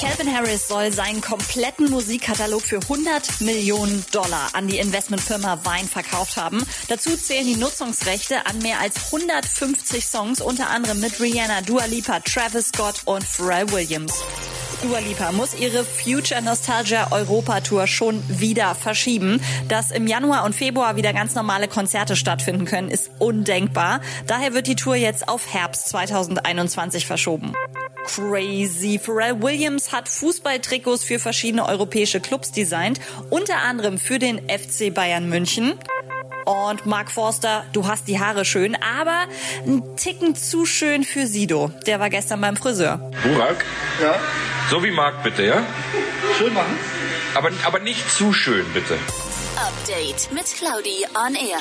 Calvin Harris soll seinen kompletten Musikkatalog für 100 Millionen Dollar an die Investmentfirma Vine verkauft haben. Dazu zählen die Nutzungsrechte an mehr als 150 Songs, unter anderem mit Rihanna, Dua Lipa, Travis Scott und Pharrell Williams. Dua Lipa muss ihre Future Nostalgia Europa Tour schon wieder verschieben. Dass im Januar und Februar wieder ganz normale Konzerte stattfinden können, ist undenkbar. Daher wird die Tour jetzt auf Herbst 2021 verschoben. Crazy. Pharrell Williams hat Fußballtrikots für verschiedene europäische Clubs designt, unter anderem für den FC Bayern München. Und Mark Forster, du hast die Haare schön, aber ein Ticken zu schön für Sido. Der war gestern beim Friseur. Burak, Ja, so wie Marc bitte, ja? schön machen. Aber, aber nicht zu schön, bitte. Update mit Claudi on Air.